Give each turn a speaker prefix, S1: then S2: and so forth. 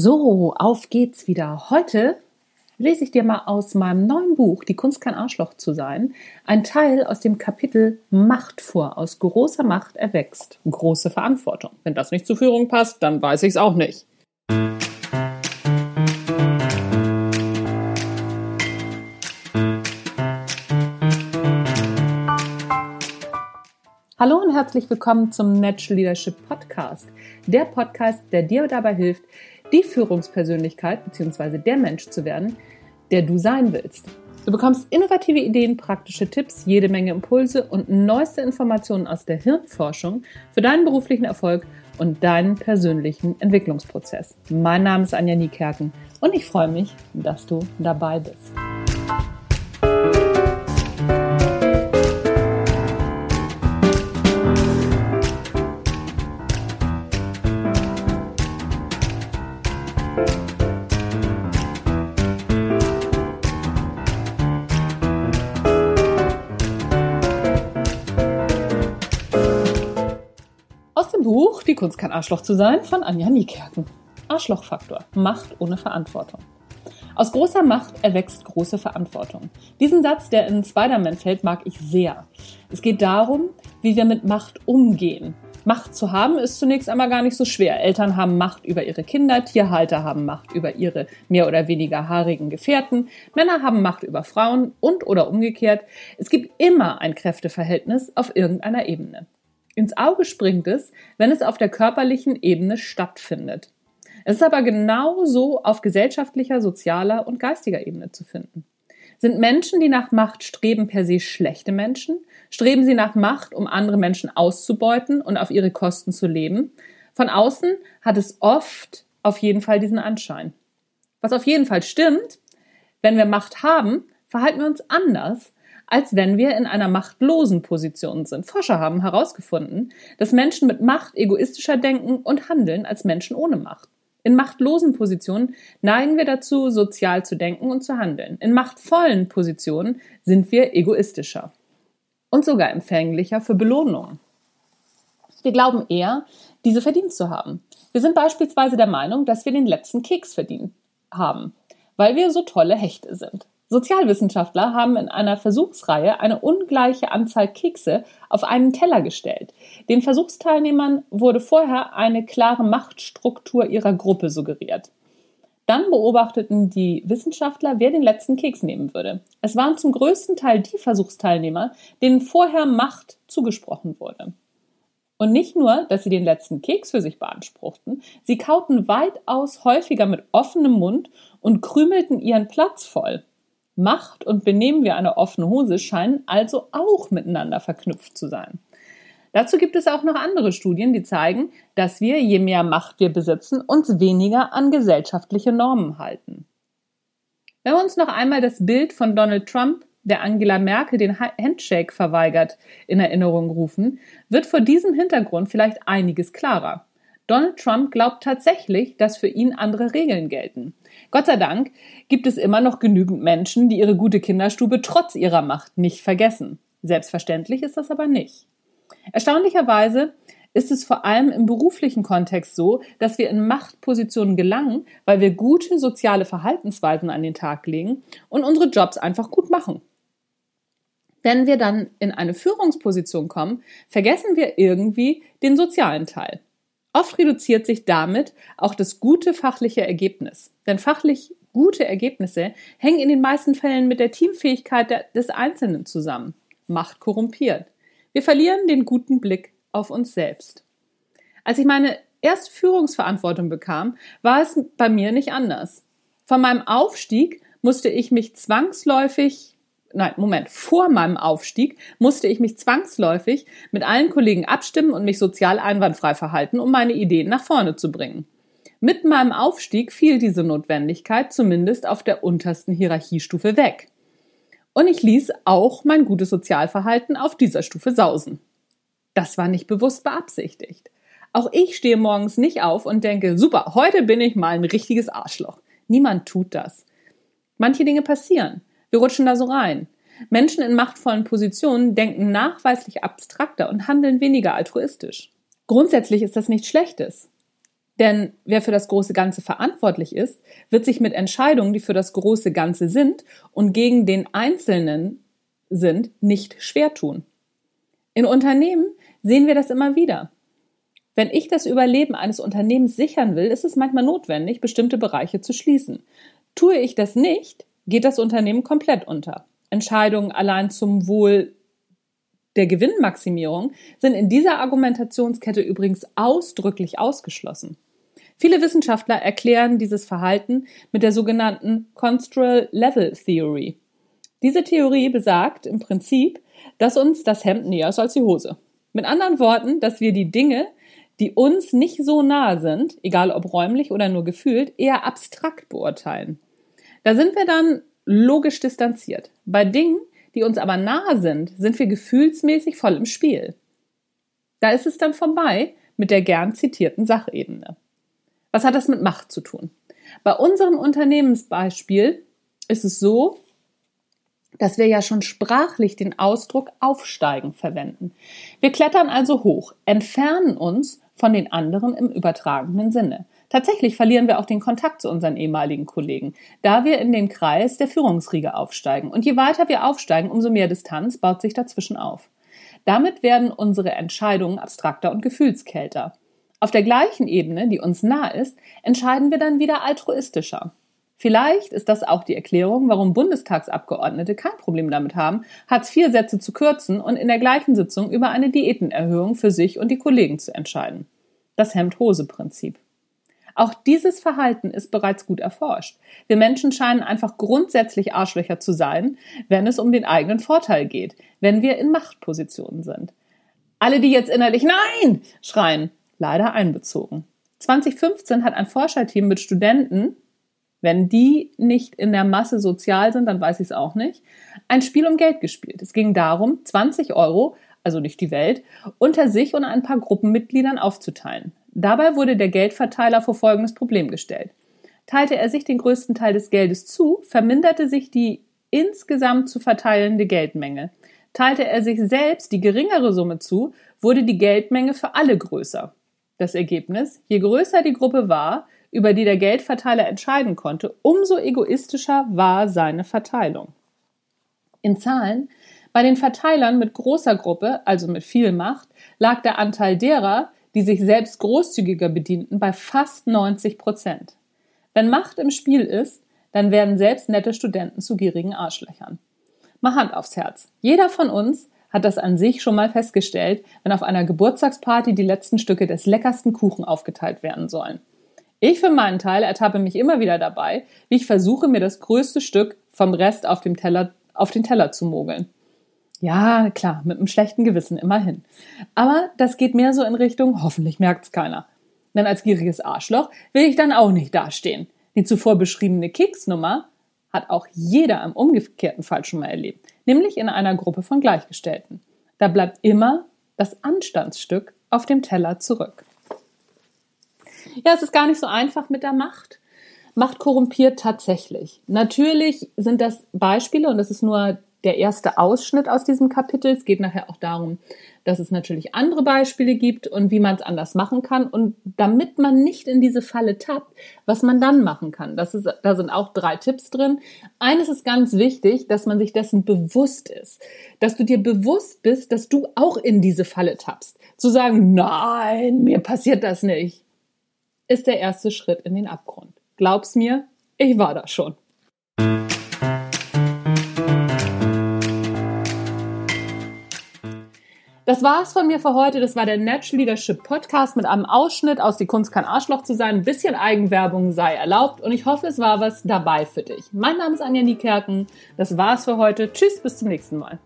S1: So, auf geht's wieder. Heute lese ich dir mal aus meinem neuen Buch Die Kunst kein Arschloch zu sein, ein Teil aus dem Kapitel Macht vor. Aus großer Macht erwächst große Verantwortung. Wenn das nicht zur Führung passt, dann weiß ich es auch nicht. Hallo und herzlich willkommen zum Natural Leadership Podcast. Der Podcast, der dir dabei hilft, die Führungspersönlichkeit bzw. der Mensch zu werden, der du sein willst. Du bekommst innovative Ideen, praktische Tipps, jede Menge Impulse und neueste Informationen aus der Hirnforschung für deinen beruflichen Erfolg und deinen persönlichen Entwicklungsprozess. Mein Name ist Anja Niekerken und ich freue mich, dass du dabei bist. Die Kunst kein Arschloch zu sein von Anja Niekerken. Arschlochfaktor. Macht ohne Verantwortung. Aus großer Macht erwächst große Verantwortung. Diesen Satz, der in Spider-Man fällt, mag ich sehr. Es geht darum, wie wir mit Macht umgehen. Macht zu haben ist zunächst einmal gar nicht so schwer. Eltern haben Macht über ihre Kinder, Tierhalter haben Macht über ihre mehr oder weniger haarigen Gefährten, Männer haben Macht über Frauen und oder umgekehrt. Es gibt immer ein Kräfteverhältnis auf irgendeiner Ebene. Ins Auge springt es, wenn es auf der körperlichen Ebene stattfindet. Es ist aber genauso auf gesellschaftlicher, sozialer und geistiger Ebene zu finden. Sind Menschen, die nach Macht streben, per se schlechte Menschen? Streben sie nach Macht, um andere Menschen auszubeuten und auf ihre Kosten zu leben? Von außen hat es oft auf jeden Fall diesen Anschein. Was auf jeden Fall stimmt, wenn wir Macht haben, verhalten wir uns anders, als wenn wir in einer machtlosen Position sind. Forscher haben herausgefunden, dass Menschen mit Macht egoistischer denken und handeln als Menschen ohne Macht. In machtlosen Positionen neigen wir dazu, sozial zu denken und zu handeln. In machtvollen Positionen sind wir egoistischer und sogar empfänglicher für Belohnungen. Wir glauben eher, diese verdient zu haben. Wir sind beispielsweise der Meinung, dass wir den letzten Keks verdient haben, weil wir so tolle Hechte sind. Sozialwissenschaftler haben in einer Versuchsreihe eine ungleiche Anzahl Kekse auf einen Teller gestellt. Den Versuchsteilnehmern wurde vorher eine klare Machtstruktur ihrer Gruppe suggeriert. Dann beobachteten die Wissenschaftler, wer den letzten Keks nehmen würde. Es waren zum größten Teil die Versuchsteilnehmer, denen vorher Macht zugesprochen wurde. Und nicht nur, dass sie den letzten Keks für sich beanspruchten, sie kauten weitaus häufiger mit offenem Mund und krümelten ihren Platz voll. Macht und Benehmen wie eine offene Hose scheinen also auch miteinander verknüpft zu sein. Dazu gibt es auch noch andere Studien, die zeigen, dass wir, je mehr Macht wir besitzen, uns weniger an gesellschaftliche Normen halten. Wenn wir uns noch einmal das Bild von Donald Trump, der Angela Merkel den Handshake verweigert, in Erinnerung rufen, wird vor diesem Hintergrund vielleicht einiges klarer. Donald Trump glaubt tatsächlich, dass für ihn andere Regeln gelten. Gott sei Dank gibt es immer noch genügend Menschen, die ihre gute Kinderstube trotz ihrer Macht nicht vergessen. Selbstverständlich ist das aber nicht. Erstaunlicherweise ist es vor allem im beruflichen Kontext so, dass wir in Machtpositionen gelangen, weil wir gute soziale Verhaltensweisen an den Tag legen und unsere Jobs einfach gut machen. Wenn wir dann in eine Führungsposition kommen, vergessen wir irgendwie den sozialen Teil. Oft reduziert sich damit auch das gute fachliche Ergebnis. Denn fachlich gute Ergebnisse hängen in den meisten Fällen mit der Teamfähigkeit des Einzelnen zusammen. Macht korrumpiert. Wir verlieren den guten Blick auf uns selbst. Als ich meine erste Führungsverantwortung bekam, war es bei mir nicht anders. Von meinem Aufstieg musste ich mich zwangsläufig nein, Moment, vor meinem Aufstieg musste ich mich zwangsläufig mit allen Kollegen abstimmen und mich sozial einwandfrei verhalten, um meine Ideen nach vorne zu bringen. Mit meinem Aufstieg fiel diese Notwendigkeit zumindest auf der untersten Hierarchiestufe weg. Und ich ließ auch mein gutes Sozialverhalten auf dieser Stufe sausen. Das war nicht bewusst beabsichtigt. Auch ich stehe morgens nicht auf und denke, super, heute bin ich mal ein richtiges Arschloch. Niemand tut das. Manche Dinge passieren. Wir rutschen da so rein. Menschen in machtvollen Positionen denken nachweislich abstrakter und handeln weniger altruistisch. Grundsätzlich ist das nichts Schlechtes. Denn wer für das große Ganze verantwortlich ist, wird sich mit Entscheidungen, die für das große Ganze sind und gegen den Einzelnen sind, nicht schwer tun. In Unternehmen sehen wir das immer wieder. Wenn ich das Überleben eines Unternehmens sichern will, ist es manchmal notwendig, bestimmte Bereiche zu schließen. Tue ich das nicht, geht das Unternehmen komplett unter. Entscheidungen allein zum Wohl der Gewinnmaximierung sind in dieser Argumentationskette übrigens ausdrücklich ausgeschlossen. Viele Wissenschaftler erklären dieses Verhalten mit der sogenannten Construal Level Theory. Diese Theorie besagt im Prinzip, dass uns das Hemd näher ist als die Hose. Mit anderen Worten, dass wir die Dinge, die uns nicht so nahe sind, egal ob räumlich oder nur gefühlt, eher abstrakt beurteilen. Da sind wir dann logisch distanziert. Bei Dingen, die uns aber nahe sind, sind wir gefühlsmäßig voll im Spiel. Da ist es dann vorbei mit der gern zitierten Sachebene. Was hat das mit Macht zu tun? Bei unserem Unternehmensbeispiel ist es so, dass wir ja schon sprachlich den Ausdruck aufsteigen verwenden. Wir klettern also hoch, entfernen uns von den anderen im übertragenen Sinne. Tatsächlich verlieren wir auch den Kontakt zu unseren ehemaligen Kollegen, da wir in den Kreis der Führungsriege aufsteigen. Und je weiter wir aufsteigen, umso mehr Distanz baut sich dazwischen auf. Damit werden unsere Entscheidungen abstrakter und gefühlskälter. Auf der gleichen Ebene, die uns nah ist, entscheiden wir dann wieder altruistischer. Vielleicht ist das auch die Erklärung, warum Bundestagsabgeordnete kein Problem damit haben, Hartz-IV-Sätze zu kürzen und in der gleichen Sitzung über eine Diätenerhöhung für sich und die Kollegen zu entscheiden. Das Hemd-Hose-Prinzip. Auch dieses Verhalten ist bereits gut erforscht. Wir Menschen scheinen einfach grundsätzlich Arschlöcher zu sein, wenn es um den eigenen Vorteil geht, wenn wir in Machtpositionen sind. Alle, die jetzt innerlich Nein schreien, leider einbezogen. 2015 hat ein Forscherteam mit Studenten wenn die nicht in der Masse sozial sind, dann weiß ich es auch nicht. Ein Spiel um Geld gespielt. Es ging darum, 20 Euro, also nicht die Welt, unter sich und ein paar Gruppenmitgliedern aufzuteilen. Dabei wurde der Geldverteiler vor folgendes Problem gestellt. Teilte er sich den größten Teil des Geldes zu, verminderte sich die insgesamt zu verteilende Geldmenge. Teilte er sich selbst die geringere Summe zu, wurde die Geldmenge für alle größer. Das Ergebnis, je größer die Gruppe war, über die der Geldverteiler entscheiden konnte, umso egoistischer war seine Verteilung. In Zahlen, bei den Verteilern mit großer Gruppe, also mit viel Macht, lag der Anteil derer, die sich selbst großzügiger bedienten, bei fast 90 Prozent. Wenn Macht im Spiel ist, dann werden selbst nette Studenten zu gierigen Arschlöchern. Mal Hand aufs Herz. Jeder von uns hat das an sich schon mal festgestellt, wenn auf einer Geburtstagsparty die letzten Stücke des leckersten Kuchen aufgeteilt werden sollen. Ich für meinen Teil ertappe mich immer wieder dabei, wie ich versuche, mir das größte Stück vom Rest auf dem Teller, auf den Teller zu mogeln. Ja, klar, mit einem schlechten Gewissen immerhin. Aber das geht mehr so in Richtung, hoffentlich merkt's keiner. Denn als gieriges Arschloch will ich dann auch nicht dastehen. Die zuvor beschriebene Keksnummer hat auch jeder im umgekehrten Fall schon mal erlebt, nämlich in einer Gruppe von Gleichgestellten. Da bleibt immer das Anstandsstück auf dem Teller zurück. Ja, es ist gar nicht so einfach mit der Macht. Macht korrumpiert tatsächlich. Natürlich sind das Beispiele und das ist nur der erste Ausschnitt aus diesem Kapitel. Es geht nachher auch darum, dass es natürlich andere Beispiele gibt und wie man es anders machen kann. Und damit man nicht in diese Falle tappt, was man dann machen kann. Das ist, da sind auch drei Tipps drin. Eines ist ganz wichtig, dass man sich dessen bewusst ist. Dass du dir bewusst bist, dass du auch in diese Falle tappst. Zu sagen, nein, mir passiert das nicht ist der erste Schritt in den Abgrund. Glaub's mir, ich war da schon. Das war's von mir für heute. Das war der Natural Leadership Podcast mit einem Ausschnitt aus Die Kunst kann Arschloch zu sein. Ein bisschen Eigenwerbung sei erlaubt und ich hoffe, es war was dabei für dich. Mein Name ist Anja Niekerken. Das war's für heute. Tschüss, bis zum nächsten Mal.